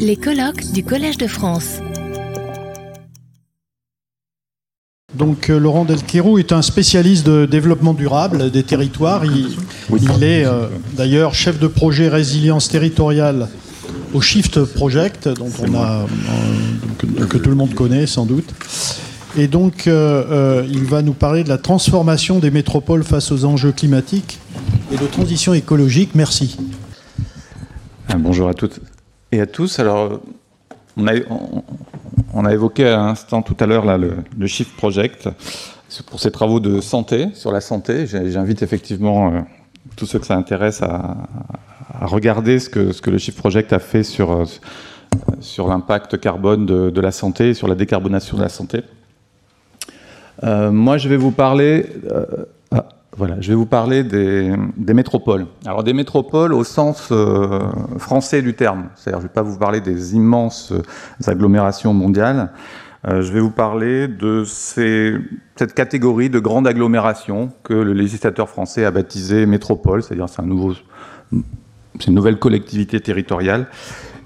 Les colloques du Collège de France. Donc euh, Laurent Delquerou est un spécialiste de développement durable des territoires. Il, il est euh, d'ailleurs chef de projet résilience territoriale au Shift Project, dont on a, euh, que, que tout le monde connaît sans doute. Et donc, euh, euh, il va nous parler de la transformation des métropoles face aux enjeux climatiques et de transition écologique. Merci. Bonjour à toutes et à tous. Alors, on a, évoqué à l'instant tout à l'heure le, le Shift Project pour ses travaux de santé, sur la santé. J'invite effectivement euh, tous ceux que ça intéresse à, regarder ce que, le Shift Project a fait sur, euh, sur l'impact carbone de, la santé sur la décarbonation de la santé. Euh, moi, je vais vous parler. Voilà, je vais vous parler des, métropoles. Alors des métropoles au sens euh, français du terme. C'est-à-dire, je ne vais pas vous parler des immenses euh, agglomérations mondiales. Euh, je vais vous parler de cette catégorie de grandes agglomérations que le législateur français a baptisé métropole, c'est-à-dire c'est une nouvelle collectivité territoriale.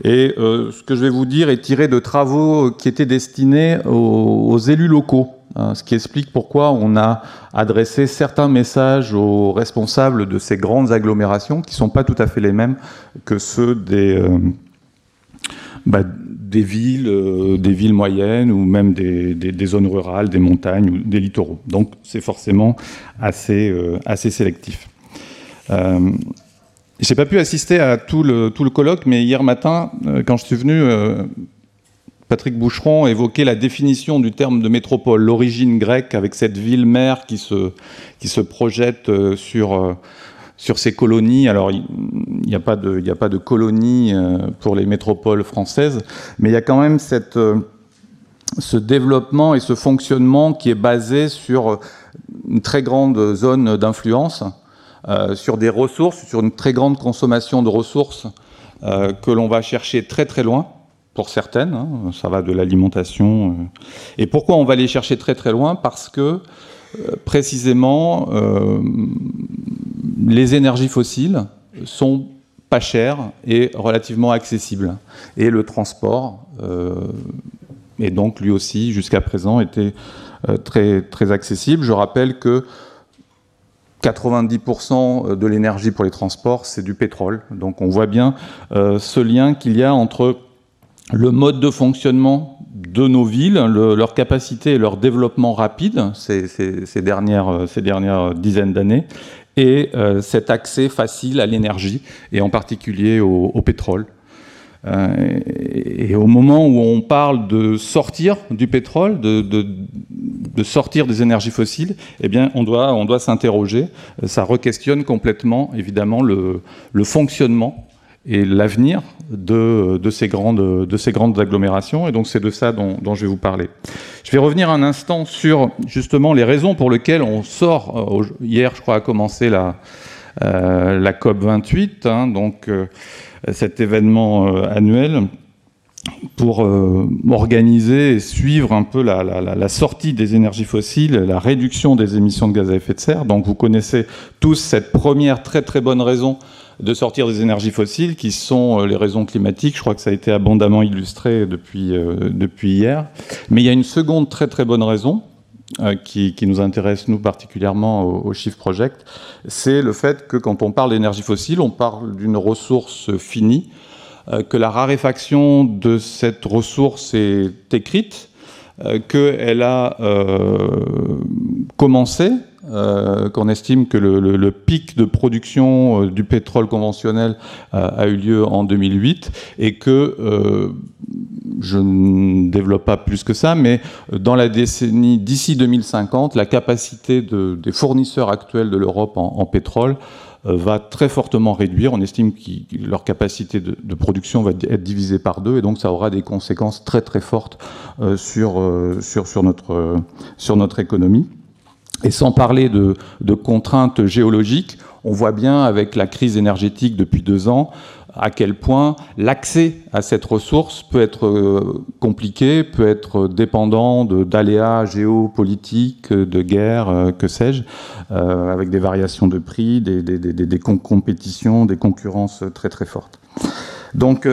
Et ce que je vais vous dire est tiré de travaux qui étaient destinés aux, élus locaux, ce qui explique pourquoi on a adressé certains messages aux responsables de ces grandes agglomérations qui ne sont pas tout à fait les mêmes que ceux des, euh, bah, euh, villes moyennes ou même des, zones rurales, des montagnes ou des littoraux. Donc c'est forcément assez, euh, sélectif. J'ai pas pu assister à tout le, colloque, mais hier matin, quand je suis venu, Patrick Boucheron évoquait la définition du terme de métropole, l'origine grecque avec cette ville-mère qui se, qui se projette euh, sur, euh, sur ces colonies. Alors, il n'y a, pas de- y a pas de colonies euh, pour les métropoles françaises, mais il y a quand même cette, ce développement et ce fonctionnement qui est basé sur une très grande zone d'influence sur des ressources, sur une très grande consommation de ressources que l'on va chercher très très loin, certaines, hein, ça va de l'alimentation. euh. Et pourquoi on va les chercher très très loin? Parce que euh, précisément, euh, les énergies fossiles sont pas chères et relativement accessibles. Et le transport, et donc lui aussi, jusqu'à présent, était très, très accessible. Je rappelle que 90% de l'énergie pour les transports, c'est du pétrole. Donc on voit bien ce lien qu'il y a entre le mode de fonctionnement de nos villes, le- leur capacité et leur développement rapide ces, dernières, ces dernières dizaines d'années, et euh, cet accès facile à l'énergie, et en particulier au, pétrole. Euh, et, au moment où on parle de sortir du pétrole, de, sortir des énergies fossiles, eh bien, on doit, on doit s'interroger. Ça requestionne complètement, évidemment, le fonctionnement et l'avenir de, ces grandes, agglomérations. Et donc, c'est de ça dont, je vais vous parler. Je vais revenir un instant sur, justement, les raisons pour lesquelles on sort. euh, Hier, je crois, a commencé la, euh, la COP 28, hein, donc euh, cet événement annuel pour organiser et suivre un peu la- la sortie des énergies fossiles, la réduction des émissions de gaz à effet de serre. Donc vous connaissez tous cette première très très bonne raison de sortir des énergies fossiles, qui sont euh, les raisons climatiques. Je crois que ça a été abondamment illustré depuis, euh, depuis hier. Mais il y a une seconde très très bonne raison, euh, qui, qui nous intéresse, nous, particulièrement au, au Shift Project, c'est le fait que quand on parle d'énergie fossile, on parle d'une ressource finie, que la raréfaction de cette ressource est écrite, qu'elle a commencé, euh, qu'on estime que le, pic de production euh, du pétrole conventionnel euh, a eu lieu en 2008 et que je ne développe pas plus que ça, mais dans la décennie d'ici 2050, la capacité de- des fournisseurs actuels de l'Europe en, pétrole va très fortement réduire. On estime que leur capacité de, production va être divisée par deux, et donc ça aura des conséquences très très fortes sur notre économie. Et sans parler de, de contraintes géologiques, on voit bien avec la crise énergétique depuis deux ans à quel point l'accès à cette ressource peut être euh, compliqué, peut être dépendant d'aléas géopolitiques, de guerres, euh, que sais-je, euh, avec des variations de prix, des, des- des- des- des com- compétitions, des concurrences très très fortes. Donc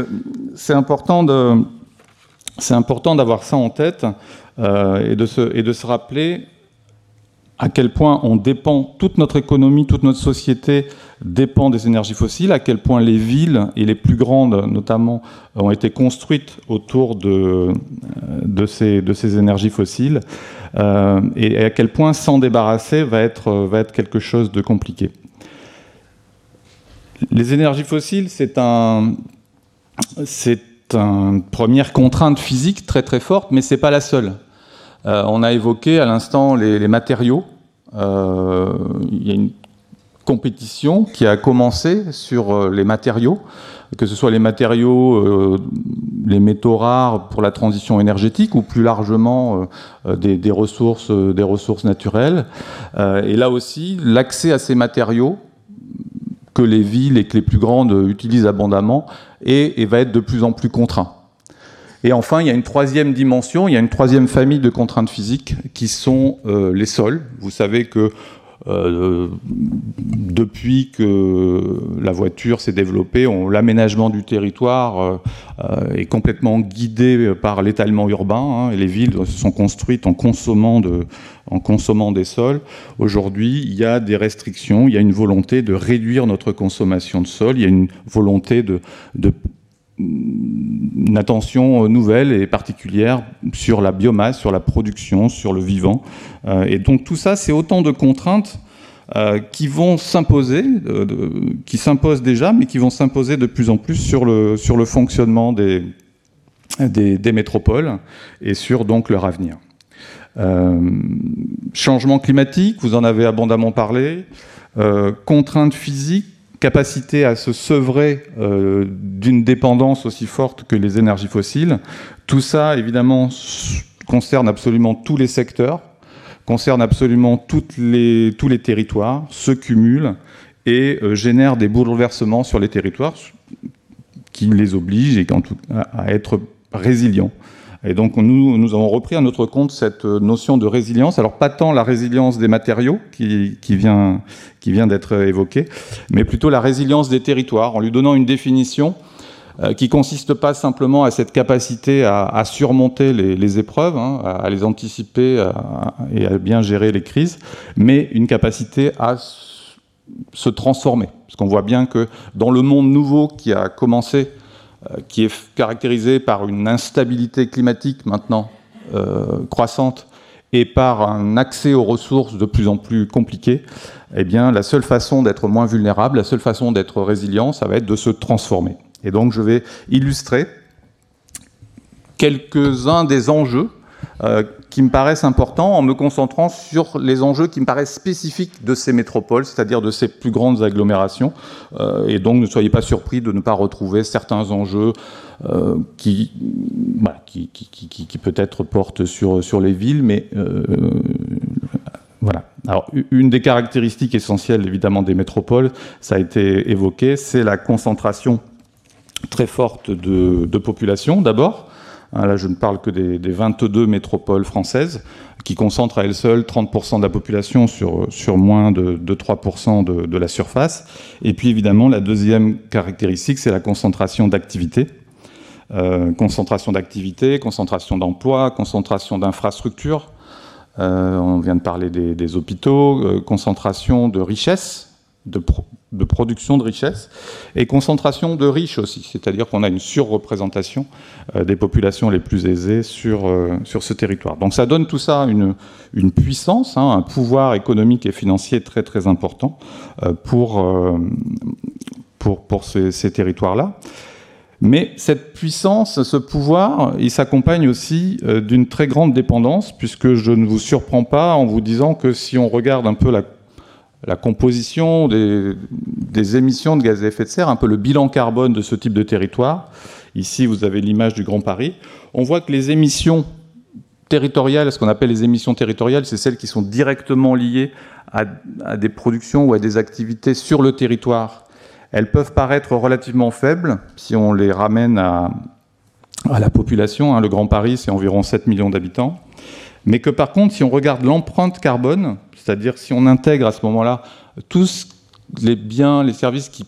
c'est important de c'est important d'avoir ça en tête et, de se, et de se rappeler à quel point on dépend, toute notre économie, toute notre société dépend des énergies fossiles, à quel point les villes, et les plus grandes notamment, ont été construites autour de, de, ces, énergies fossiles, euh, et à quel point s'en débarrasser va être, va être quelque chose de compliqué. Les énergies fossiles, c'est c'est une première contrainte physique très très forte, mais ce n'est pas la seule. Euh, on a évoqué à l'instant les, matériaux. Euh, il y a une compétition qui a commencé sur euh, les matériaux, que ce soit les matériaux, les métaux rares pour la transition énergétique ou plus largement des, ressources, des ressources naturelles. et là aussi, l'accès à ces matériaux que les villes et que les plus grandes utilisent abondamment et va être de plus en plus contraint. Et enfin, il y a une troisième dimension, il y a une troisième famille de contraintes physiques qui sont euh, les sols. Vous savez que euh, depuis que la voiture s'est développée, l'aménagement du territoire euh, est complètement guidé par l'étalement urbain. Hein, et les villes sont construites en consommant, des sols. Aujourd'hui, il y a des restrictions, il y a une volonté de réduire notre consommation de sol, il y a une volonté de une attention nouvelle et particulière sur la biomasse, sur la production, sur le vivant. Euh, et donc tout ça, c'est autant de contraintes euh, qui vont s'imposer, qui s'imposent déjà, mais qui vont s'imposer de plus en plus sur le, fonctionnement des, métropoles et sur leur avenir. Euh, changement climatique, vous en avez abondamment parlé. contraintes physiques, capacité à se sevrer euh, d'une dépendance aussi forte que les énergies fossiles. Tout ça, évidemment, concerne absolument tous les secteurs, concerne absolument tous les territoires, se cumulent et euh, génère des bouleversements sur les territoires qui les obligent à être résilients. Et donc nous, nous avons repris à notre compte cette notion de résilience. Alors pas tant la résilience des matériaux qui, qui vient, qui vient d'être évoquée, mais plutôt la résilience des territoires, en lui donnant une définition euh, qui consiste pas simplement à cette capacité à, surmonter les, épreuves, hein, à, les anticiper et à bien gérer les crises, mais une capacité à se transformer. Parce qu'on voit bien que dans le monde nouveau qui a commencé euh, qui est caractérisé par une instabilité climatique maintenant euh, croissante et par un accès aux ressources de plus en plus compliqué, eh bien, la seule façon d'être moins vulnérable, la seule façon d'être résilient, ça va être de se transformer. Et donc, je vais illustrer quelques-uns des enjeux euh, qui me paraissent importants en me concentrant sur les enjeux qui me paraissent spécifiques de ces métropoles, c'est-à-dire de ces plus grandes agglomérations. Euh, et donc ne soyez pas surpris de ne pas retrouver certains enjeux euh, qui, qui, qui, qui peut-être portent sur, sur les villes, mais voilà. Alors, une des caractéristiques essentielles, évidemment, des métropoles, ça a été évoqué, c'est la concentration très forte de, de population, d'abord. Hein, là, je ne parle que des, 22 métropoles françaises, qui concentrent à elles seules 30% de la population sur, sur moins de, 3% de, la surface. Et puis, évidemment, la deuxième caractéristique, c'est la concentration d'activité. Euh, concentration d'activité, concentration d'emploi, concentration d'infrastructures. Euh, on vient de parler des, hôpitaux, euh, concentration de richesses de, production de richesse et concentration de riches aussi, c'est-à-dire qu'on a une surreprésentation euh, des populations les plus aisées sur, euh, sur ce territoire. Donc ça donne tout ça une, une puissance, hein, un pouvoir économique et financier très très important euh, pour, pour, pour ces territoires-là. Mais cette puissance, ce pouvoir, il s'accompagne aussi d'une très grande dépendance, puisque je ne vous surprends pas en vous disant que si on regarde un peu la la composition des, émissions de gaz à effet de serre, un peu le bilan carbone de ce type de territoire. Ici, vous avez l'image du Grand Paris. On voit que les émissions territoriales, ce qu'on appelle les émissions territoriales, c'est celles qui sont directement liées à, des productions ou à des activités sur le territoire. Elles peuvent paraître relativement faibles si on les ramène à, la population. Hein. Le Grand Paris, c'est environ 7 millions d'habitants. Mais que par contre, si on regarde l'empreinte carbone, c'est-à-dire si on intègre à ce moment-là tout ce les biens, les services qui,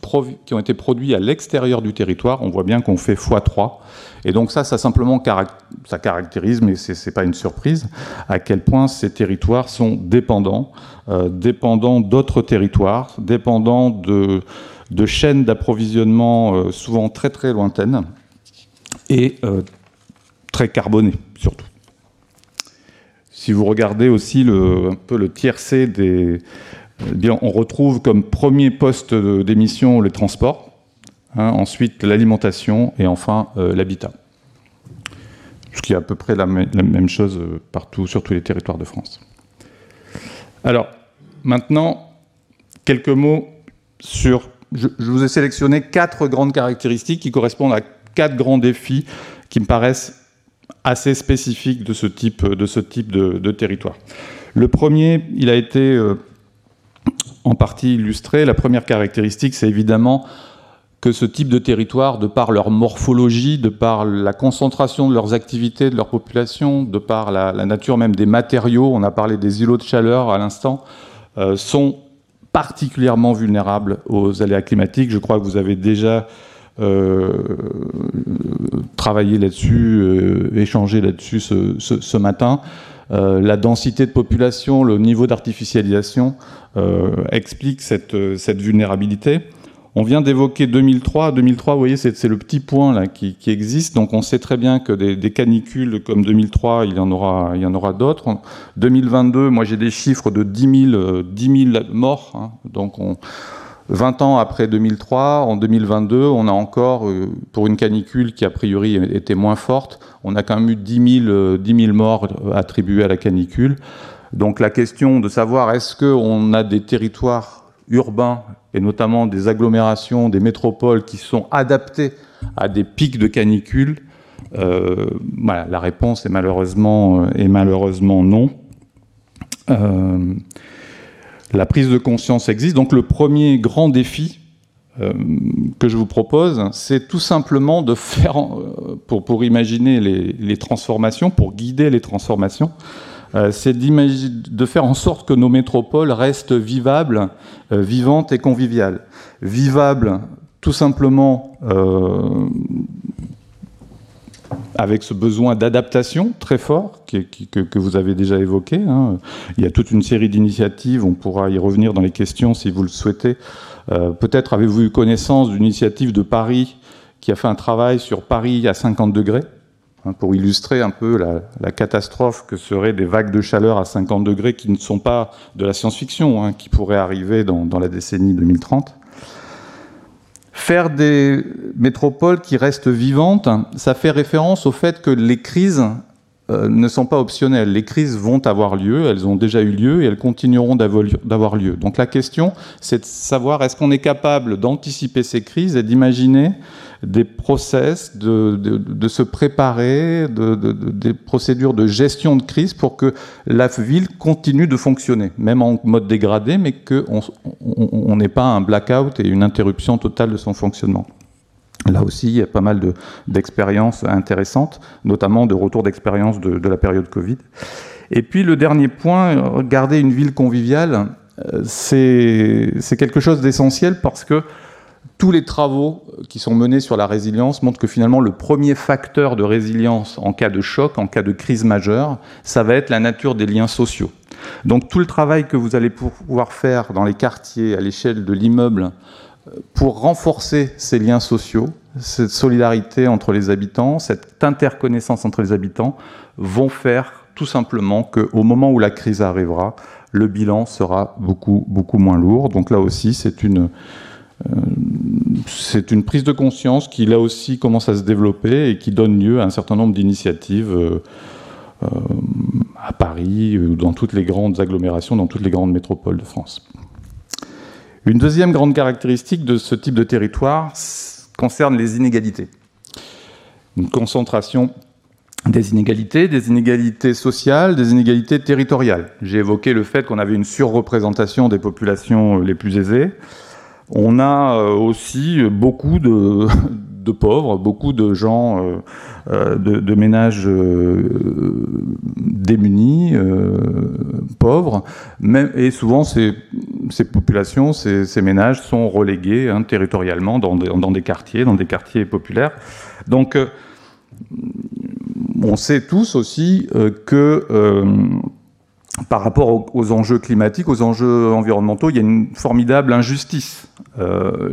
ont été produits à l'extérieur du territoire, on voit bien qu'on fait x3. Et donc ça, ça simplement ça caractérise, mais ce n'est pas une surprise, à quel point ces territoires sont dépendants, euh, dépendants d'autres territoires, dépendants de, chaînes d'approvisionnement euh, souvent très très lointaines et euh, très carbonées surtout. Si vous regardez aussi un peu le tiercé des... Bien, on retrouve comme premier poste d'émission les transports, hein, ensuite l'alimentation et enfin euh, l'habitat. Ce qui est à peu près la, même chose euh, partout, sur tous les territoires de France. Alors, maintenant, quelques mots sur... Je, je vous ai sélectionné quatre grandes caractéristiques qui correspondent à quatre grands défis qui me paraissent assez spécifique de ce type de, territoire. Le premier, il a été euh, en partie illustré. La première caractéristique, c'est évidemment que ce type de territoire, de par leur morphologie, de par la concentration de leurs activités, de leur population, de par la, nature même des matériaux, on a parlé des îlots de chaleur à l'instant, euh, sont particulièrement vulnérables aux aléas climatiques. Je crois que vous avez déjà travailler là-dessus, euh, échanger là-dessus ce, matin. Euh, la densité de population, le niveau d'artificialisation explique cette, vulnérabilité. On vient d'évoquer 2003. 2003, vous voyez, c'est le petit point là qui, existe. Donc, on sait très bien que des, canicules comme 2003, il y en aura, il y en aura d'autres. 2022, moi, j'ai des chiffres de 10 000, 10 000 morts. Hein. Donc, on, 20 ans après 2003, en 2022, on a encore, euh, pour une canicule qui a priori était moins forte, on a quand même eu 10 000, 10 000 morts attribués à la canicule. Donc la question de savoir est-ce qu'on a des territoires urbains, et notamment des agglomérations, des métropoles qui sont adaptés à des pics de canicule, euh, la réponse est malheureusement, malheureusement non. Euh, la prise de conscience existe. Donc le premier grand défi euh, que je vous propose, c'est tout simplement de faire, euh, pour, imaginer les, transformations, pour guider les transformations, euh, c'est de faire en sorte que nos métropoles restent vivables, vivantes et conviviales. Vivables, tout simplement avec ce besoin d'adaptation très fort que, vous avez déjà évoqué. Hein. Il y a toute une série d'initiatives, on pourra y revenir dans les questions si vous le souhaitez. Euh, peut-être avez-vous eu connaissance d'une initiative de Paris qui a fait un travail sur Paris à 50 degrés, hein, pour illustrer un peu la, catastrophe que seraient des vagues de chaleur à 50 degrés qui ne sont pas de la science-fiction, hein, qui pourraient arriver dans, dans la décennie 2030. Faire des métropoles qui restent vivantes, ça fait référence au fait que les crises euh, ne sont pas optionnelles. Les crises vont avoir lieu, elles ont déjà eu lieu et elles continueront d'avoir lieu. Donc la question, c'est de savoir est-ce qu'on est capable d'anticiper ces crises et d'imaginer des process, de, se préparer, des procédures de gestion de crise pour que la ville continue de fonctionner, même en mode dégradé, mais qu'on n'ait pas un blackout et une interruption totale de son fonctionnement. Là aussi, il y a pas mal d'expériences intéressantes, notamment de retour d'expérience de, la période Covid. Et puis le dernier point, garder une ville conviviale, euh, c'est quelque chose d'essentiel parce que tous les travaux qui sont menés sur la résilience montrent que finalement le premier facteur de résilience en cas de choc, en cas de crise majeure, ça va être la nature des liens sociaux. Donc tout le travail que vous allez pouvoir faire dans les quartiers, à l'échelle de l'immeuble, euh, pour renforcer ces liens sociaux, cette solidarité entre les habitants, cette interconnaissance entre les habitants, vont faire tout simplement qu'au moment où la crise arrivera, le bilan sera beaucoup, beaucoup moins lourd. Donc là aussi, c'est une, euh, c'est une prise de conscience qui là aussi commence à se développer et qui donne lieu à un certain nombre d'initiatives euh, euh, à Paris ou dans toutes les grandes agglomérations, dans toutes les grandes métropoles de France. Une deuxième grande caractéristique de ce type de territoire concerne les inégalités. Une concentration des inégalités, des inégalités sociales, des inégalités territoriales. J'ai évoqué le fait qu'on avait une surreprésentation des populations les plus aisées. On a euh, aussi beaucoup de pauvres, beaucoup de gens, euh, euh, de, ménages démunis, pauvres, et souvent ces, populations, ces, ménages sont relégués hein, territorialement dans des, quartiers, dans des quartiers populaires. Donc, on sait tous aussi que par rapport aux, enjeux climatiques, aux enjeux environnementaux, il y a une formidable injustice.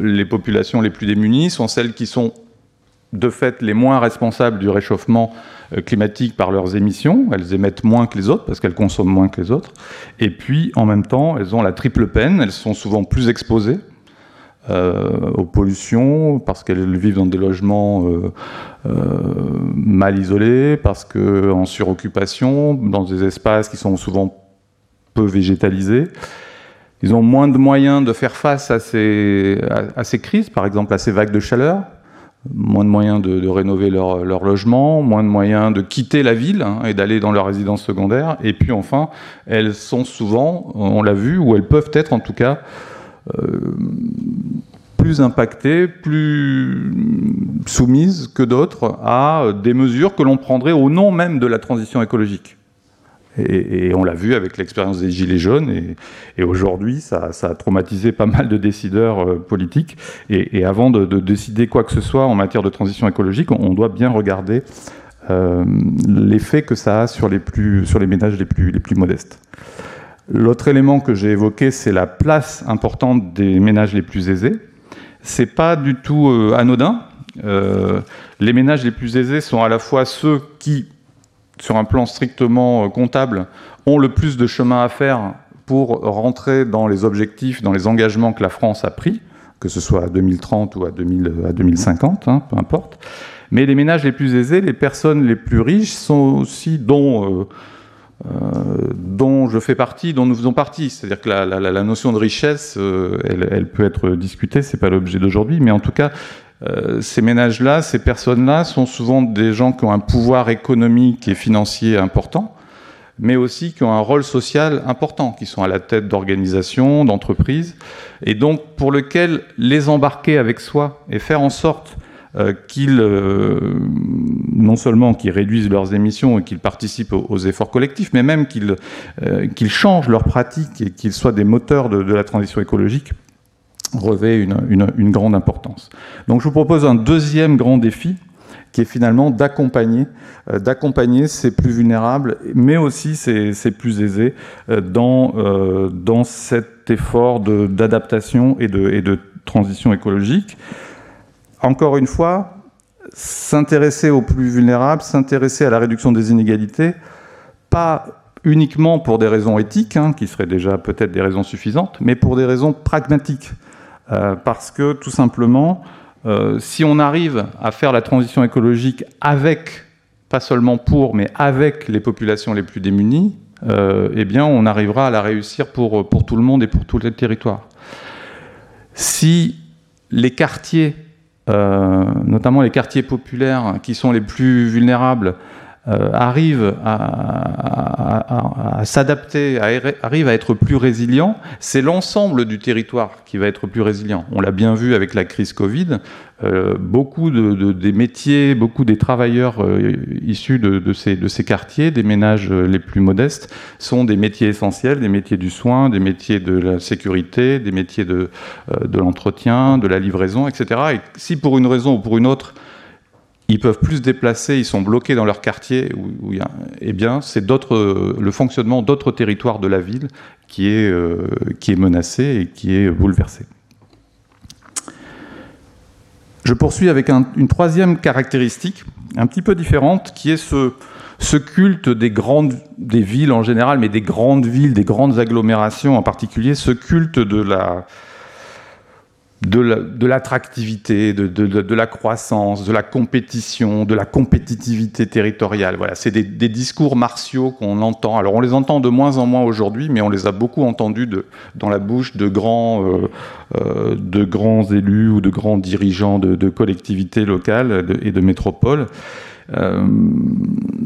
les populations les plus démunies sont celles qui sont de fait les moins responsables du réchauffement euh, climatique par leurs émissions. Elles émettent moins que les autres parce qu'elles consomment moins que les autres. Et puis, en même temps, elles ont la triple peine. Elles sont souvent plus exposées euh, aux pollutions parce qu'elles vivent dans des logements euh, mal isolés, parce qu'en suroccupation, dans des espaces qui sont souvent peu végétalisés. Ils ont moins de moyens de faire face à ces, à ces crises, par exemple à ces vagues de chaleur moins de moyens de, rénover leur, logement, moins de moyens de quitter la ville hein, et d'aller dans leur résidence secondaire. Et puis enfin, elles sont souvent, on l'a vu, ou elles peuvent être en tout cas euh, plus impactées, plus soumises que d'autres à des mesures que l'on prendrait au nom même de la transition écologique. Et, on l'a vu avec l'expérience des Gilets jaunes, et, aujourd'hui, ça, a traumatisé pas mal de décideurs euh, politiques. Et, avant de, décider quoi que ce soit en matière de transition écologique, on, doit bien regarder euh, l'effet que ça a sur les, plus, sur les ménages les plus modestes. L'autre élément que j'ai évoqué, c'est la place importante des ménages les plus aisés. C'est pas du tout euh, anodin. les ménages les plus aisés sont à la fois ceux qui sur un plan strictement euh, comptable, ont le plus de chemin à faire pour rentrer dans les objectifs, dans les engagements que la France a pris, que ce soit à 2030 ou à, 2050, hein, peu importe. Mais les ménages les plus aisés, les personnes les plus riches sont aussi dont, euh, euh, dont je fais partie, dont nous faisons partie. C'est-à-dire que la, notion de richesse, elle, elle, peut être discutée, c'est pas l'objet d'aujourd'hui, mais en tout cas, euh, ces ménages-là, ces personnes-là sont souvent des gens qui ont un pouvoir économique et financier important, mais aussi qui ont un rôle social important, qui sont à la tête d'organisations, d'entreprises, et donc pour lequel les embarquer avec soi et faire en sorte euh, qu'ils, euh, non seulement qu'ils réduisent leurs émissions et qu'ils participent aux, efforts collectifs, mais même qu'ils, qu'ils changent leurs pratiques et qu'ils soient des moteurs de la transition écologique, revêt une, grande importance. Donc je vous propose un deuxième grand défi qui est finalement d'accompagner, euh, d'accompagner ces plus vulnérables, mais aussi ces, plus aisés euh, dans, euh, dans cet effort d'adaptation et de, et de transition écologique. Encore une fois, s'intéresser aux plus vulnérables, s'intéresser à la réduction des inégalités, pas uniquement pour des raisons éthiques, hein, qui seraient déjà peut-être des raisons suffisantes, mais pour des raisons pragmatiques. Euh, parce que tout simplement, euh, si on arrive à faire la transition écologique avec, pas seulement pour, mais avec les populations les plus démunies, euh, eh bien on arrivera à la réussir pour, pour tout le monde et pour tous les territoires. Si les quartiers, notamment les quartiers populaires qui sont les plus vulnérables, euh, arrive à, s'adapter, arrive à être plus résilient, c'est l'ensemble du territoire qui va être plus résilient. On l'a bien vu avec la crise Covid, euh, beaucoup de, des métiers, beaucoup des travailleurs euh, issus de, ces, quartiers, des ménages les plus modestes, sont des métiers essentiels, des métiers du soin, des métiers de la sécurité, des métiers de, de l'entretien, de la livraison, etc. Et si pour une raison ou pour une autre, ils peuvent plus se déplacer, ils sont bloqués dans leur quartier, où, eh bien, c'est le fonctionnement d'autres territoires de la ville qui est, euh, qui est menacé et qui est bouleversé. Je poursuis avec une troisième caractéristique, un petit peu différente, qui est ce, ce culte des grandes, des villes en général, mais des grandes villes, des grandes agglomérations en particulier, ce culte de la, de l'attractivité, de, la croissance, de la compétition, de la compétitivité territoriale. Voilà, c'est des, discours martiaux qu'on entend. Alors on les entend de moins en moins aujourd'hui, mais on les a beaucoup entendus dans la bouche de grands, euh, euh, de grands élus ou de grands dirigeants de, collectivités locales et de métropoles.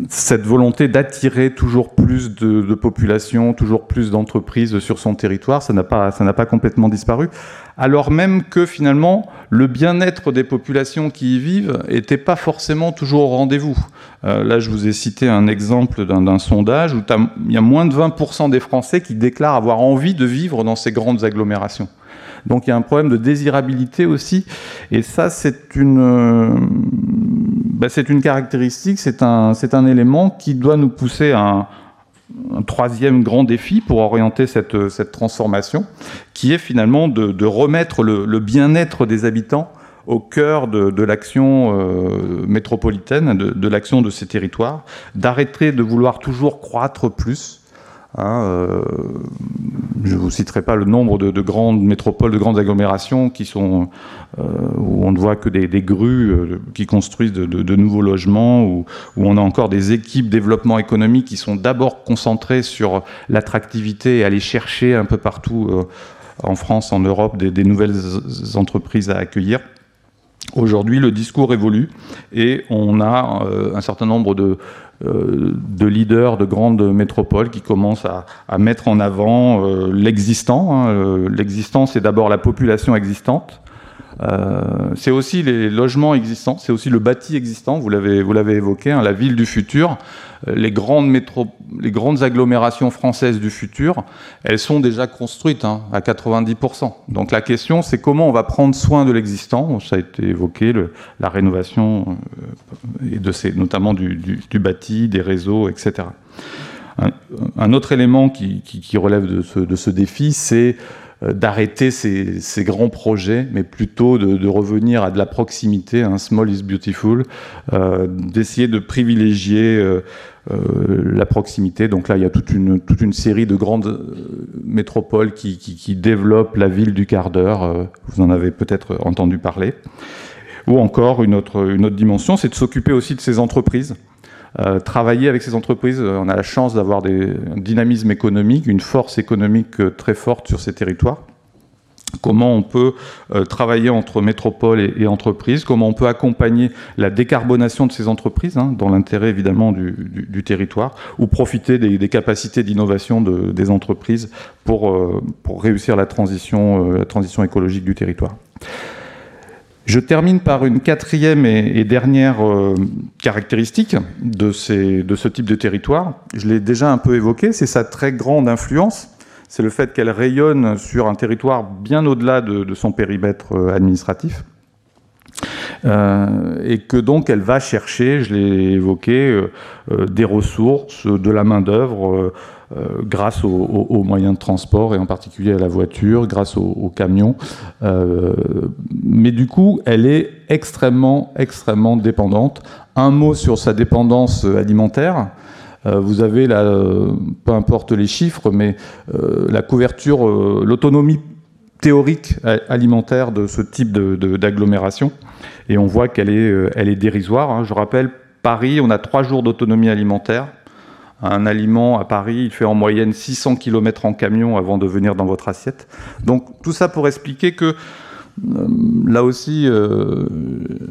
Cette volonté d'attirer toujours plus de, de population, toujours plus d'entreprises sur son territoire, ça n'a pas, ça pas complètement disparu, alors même que finalement le bien-être des populations qui y vivent n'était pas forcément toujours au rendez-vous. Euh, là, je vous ai cité un exemple d'un sondage où il y a moins de 20% des Français qui déclarent avoir envie de vivre dans ces grandes agglomérations. Donc il y a un problème de désirabilité aussi, et ça c'est une, euh, bah, c'est une caractéristique, c'est un, c'est un élément qui doit nous pousser à un, troisième grand défi pour orienter cette, transformation, qui est finalement de, remettre le, bien-être des habitants au cœur de, l'action euh, métropolitaine, de, de l'action de ces territoires, d'arrêter de vouloir toujours croître plus, Hein, euh, je ne vous citerai pas le nombre de, grandes métropoles, de grandes agglomérations qui sont euh, où on ne voit que des, grues euh, qui construisent de, nouveaux logements, où, où, on a encore des équipes développement économique qui sont d'abord concentrées sur l'attractivité et aller chercher un peu partout en France, en Europe, des, des nouvelles entreprises à accueillir. Aujourd'hui, le discours évolue et on a un certain nombre de, euh, de leaders de grandes métropoles qui commencent à, mettre en avant euh, l'existant. Hein. Euh, l'existant, c'est d'abord la population existante. C'est aussi les logements existants, c'est aussi le bâti existant, vous l'avez, évoqué, hein, la ville du futur. Euh, les grandes, métro, les grandes agglomérations françaises du futur, elles sont déjà construites hein, à 90%. Donc la question, c'est comment on va prendre soin de l'existant. Ça a été évoqué, la rénovation, euh, de ces, notamment du, bâti, des réseaux, etc. Un, autre élément qui, relève de ce, défi, c'est euh, d'arrêter ces, grands projets, mais plutôt de, revenir à de la proximité, un small is beautiful, euh, d'essayer de privilégier euh, euh, la proximité. Donc là, il y a toute une, série de grandes euh, métropoles qui, développent la ville du quart d'heure. vous en avez peut-être entendu parler. Ou encore, une autre dimension, c'est de s'occuper aussi de ces entreprises. Euh, travailler avec ces entreprises, on a la chance d'avoir des dynamisme économique, une force économique très forte sur ces territoires comment on peut euh, travailler entre métropole et, entreprises, comment on peut accompagner la décarbonation de ces entreprises, hein, dans l'intérêt évidemment du, territoire, ou profiter des, capacités d'innovation des entreprises pour, euh, réussir euh, la transition écologique du territoire? Je termine par une quatrième et, dernière caractéristique de, ce type de territoire. Je l'ai déjà un peu évoqué, c'est sa très grande influence c'est le fait qu'elle rayonne sur un territoire bien au-delà de, son périmètre euh, administratif. Euh, et que donc elle va chercher, je l'ai évoqué, euh, des ressources, de la main-d'œuvre grâce aux, moyens de transport et en particulier à la voiture, grâce aux, camions. mais du coup, elle est extrêmement, extrêmement dépendante. Un mot sur sa dépendance alimentaire. Euh, vous avez, là, euh, peu importe les chiffres, mais euh, la couverture, l'autonomie théorique alimentaire de ce type d'agglomération. Et on voit qu'elle est, est dérisoire. Hein. Je rappelle, Paris, on a trois jours d'autonomie alimentaire. Un aliment à Paris, il fait en moyenne 600 km en camion avant de venir dans votre assiette. Donc tout ça pour expliquer que euh, là aussi, euh,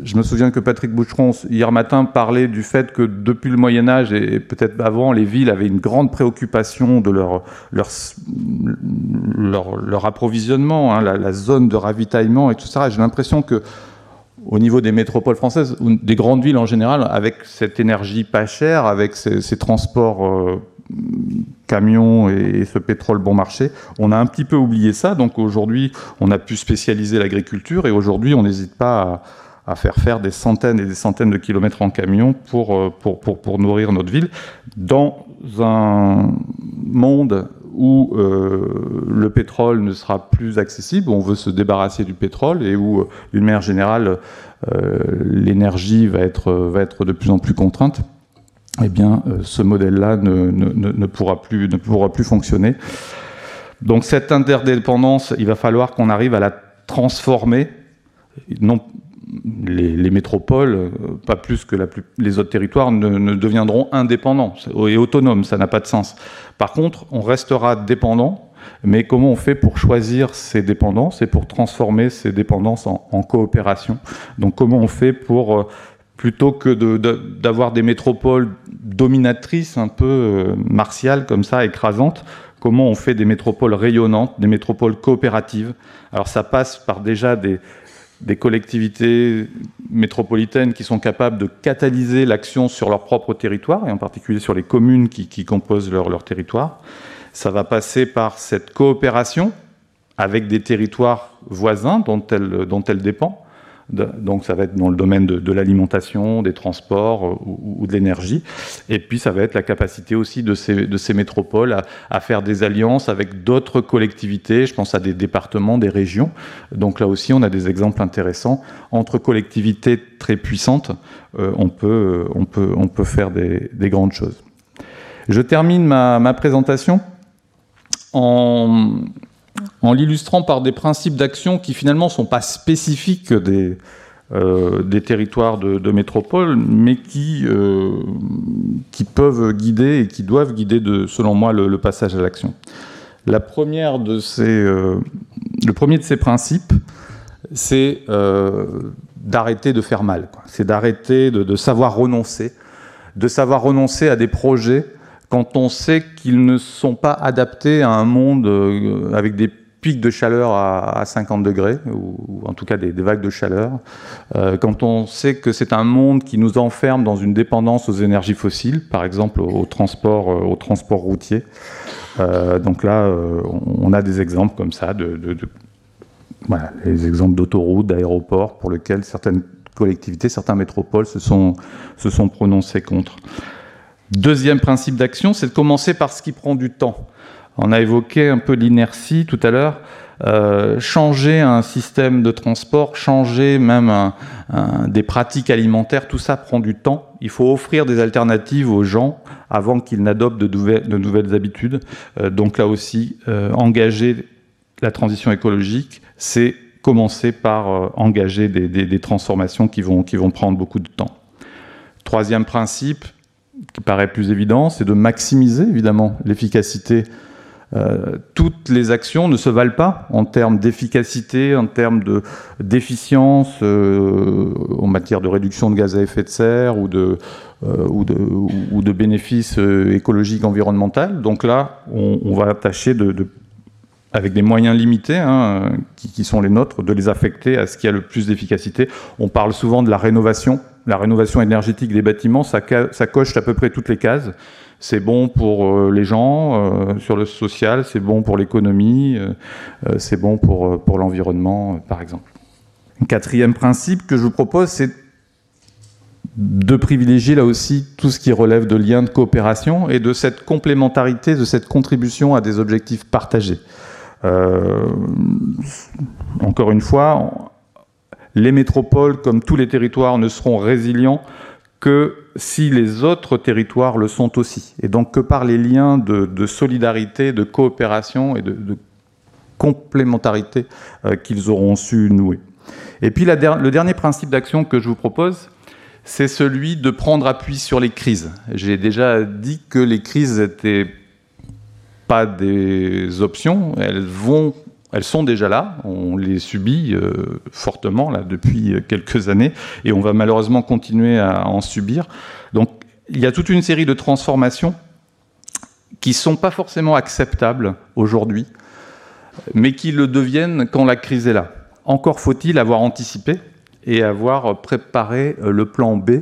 je me souviens que Patrick Boucheron, hier matin, parlait du fait que depuis le Moyen Âge et peut-être avant, les villes avaient une grande préoccupation de leur, approvisionnement, hein, la, zone de ravitaillement, et tout ça. J'ai l'impression que au niveau des métropoles françaises, des grandes villes en général, avec cette énergie pas chère, avec ces, transports euh, camions et, ce pétrole bon marché. On a un petit peu oublié ça, donc aujourd'hui on a pu spécialiser l'agriculture et aujourd'hui on n'hésite pas à, faire faire des centaines et des centaines de kilomètres en camion euh, pour, pour, pour nourrir notre ville dans un monde où euh, le pétrole ne sera plus accessible, où on veut se débarrasser du pétrole et où, d'une manière générale, euh, l'énergie va être, va être de plus en plus contrainte eh bien, euh, ce modèle-là ne, pourra plus, ne pourra plus fonctionner. Donc cette interdépendance, il va falloir qu'on arrive à la transformer. Non, les, métropoles, euh, pas plus que les autres territoires, ne, deviendront indépendants et autonomes. Ça n'a pas de sens. Par contre, on restera dépendant. Mais comment on fait pour choisir ces dépendances et pour transformer ces dépendances en, coopération? Donc comment on fait pour euh, plutôt que d'avoir des métropoles dominatrices, un peu martiales comme ça, écrasantes, comment on fait des métropoles rayonnantes, des métropoles coopératives? Alors ça passe par déjà des, collectivités métropolitaines qui sont capables de catalyser l'action sur leur propre territoire, et en particulier sur les communes qui, composent leur, territoire. Ça va passer par cette coopération avec des territoires voisins dont elle dépend donc ça va être dans le domaine de, l'alimentation, des transports euh, ou, de l'énergie. Et puis ça va être la capacité aussi de ces, métropoles à, faire des alliances avec d'autres collectivités. Je pense à des départements, des régions. Donc là aussi, on a des exemples intéressants. Entre collectivités très puissantes, euh, on, peut, on, peut, on peut faire des, grandes choses. Je termine ma présentation en, en l'illustrant par des principes d'action qui finalement ne sont pas spécifiques des, euh, territoires de, métropole, mais qui, euh, qui peuvent guider et qui doivent guider, de, selon moi, le, passage à l'action. Euh, le premier de ces principes, c'est d'arrêter de faire mal. C'est d'arrêter de, savoir renoncer, de savoir renoncer à des projets quand on sait qu'ils ne sont pas adaptés à un monde euh, avec des pics de chaleur à, 50 degrés, ou, en tout cas des, vagues de chaleur, euh, quand on sait que c'est un monde qui nous enferme dans une dépendance aux énergies fossiles, par exemple au, transport, euh, au routier. donc là, on a des exemples comme ça, de, les exemples d'autoroutes, d'aéroports, pour lesquels certaines collectivités, certains métropoles se sont, se sont prononcés contre. Deuxième principe d'action, c'est de commencer par ce qui prend du temps. On a évoqué un peu l'inertie tout à l'heure. Euh, changer un système de transport, changer même des pratiques alimentaires, tout ça prend du temps. Il faut offrir des alternatives aux gens avant qu'ils n'adoptent de, nouvelles, habitudes. Euh, donc là aussi, euh, engager la transition écologique, c'est commencer par engager des, des, transformations qui vont, qui vont prendre beaucoup de temps. Troisième principe, qui paraît plus évident, c'est de maximiser évidemment l'efficacité. Euh, toutes les actions ne se valent pas en termes d'efficacité, en termes d'efficience euh, en matière de réduction de gaz à effet de serre ou de, euh, de, de bénéfices écologiques environnementaux. Donc là, on, va tâcher de, avec des moyens limités, hein, qui, qui, sont les nôtres, de les affecter à ce qui a le plus d'efficacité. On parle souvent de la rénovation la rénovation énergétique des bâtiments, ça, coche à peu près toutes les cases. C'est bon pour euh, les gens, euh, sur le social, c'est bon pour l'économie, euh, c'est bon pour, l'environnement, par exemple. Quatrième principe que je vous propose, c'est de privilégier là aussi tout ce qui relève de liens de coopération et de cette complémentarité, de cette contribution à des objectifs partagés. encore une fois, les métropoles, comme tous les territoires, ne seront résilients que si les autres territoires le sont aussi. Et donc que par les liens de, solidarité, de coopération et de, complémentarité euh, qu'ils auront su nouer. Et puis le dernier principe d'action que je vous propose, c'est celui de prendre appui sur les crises. J'ai déjà dit que les crises n'étaient pas des options, elles vont elles sont déjà là, on les subit euh, fortement depuis quelques années et on va malheureusement continuer à en subir. Donc il y a toute une série de transformations qui ne sont pas forcément acceptables aujourd'hui, mais qui le deviennent quand la crise est là. Encore faut-il avoir anticipé et avoir préparé le plan B euh,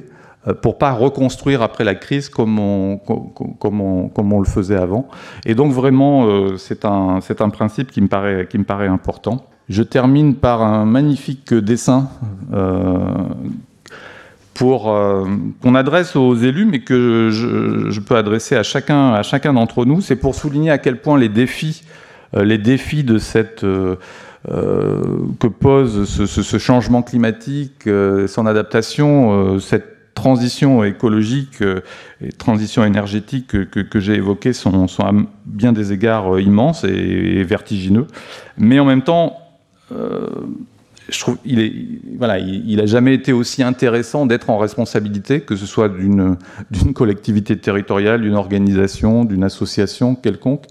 pour pas reconstruire après la crise comme on, comme on, comme on le faisait avant. Et donc vraiment, euh, c'est un, un principe qui me, paraît, qui me paraît important. Je termine par un magnifique dessin euh, qu'on adresse aux élus, mais que je, peux adresser à chacun, à chacun d'entre nous. C'est pour souligner à quel point les défis, les défis de cette que pose ce, ce, ce changement climatique, son adaptation, cette transition écologique euh, et transition énergétique que, j'ai évoquées sont, à bien des égards euh, immenses et, vertigineux. Mais en même temps, euh, il est a jamais été aussi intéressant d'être en responsabilité, que ce soit d'une collectivité territoriale, d'une organisation, d'une association quelconque,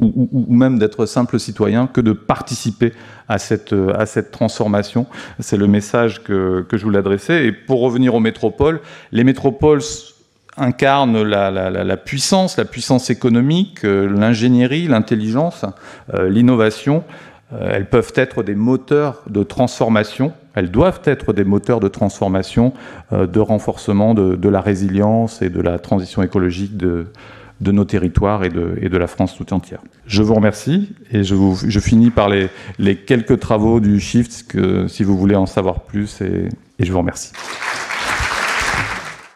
ou, même d'être simple citoyen, que de participer à cette transformation. C'est le message que je voulais adresser. Et pour revenir aux métropoles, les métropoles la, la, puissance, la puissance économique, euh, l'ingénierie, l'intelligence, euh, l'innovation. Euh, elles peuvent être des moteurs de transformation, elles doivent être des moteurs de transformation, euh, de renforcement de, la résilience et de la transition écologique de, nos territoires et de, la France tout entière. Je vous remercie et je, finis par les, quelques travaux du Shift si vous voulez en savoir plus et, et je vous remercie.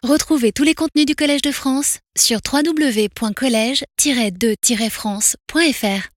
Retrouvez tous les contenus du Collège de France sur www.colège-2-france.fr.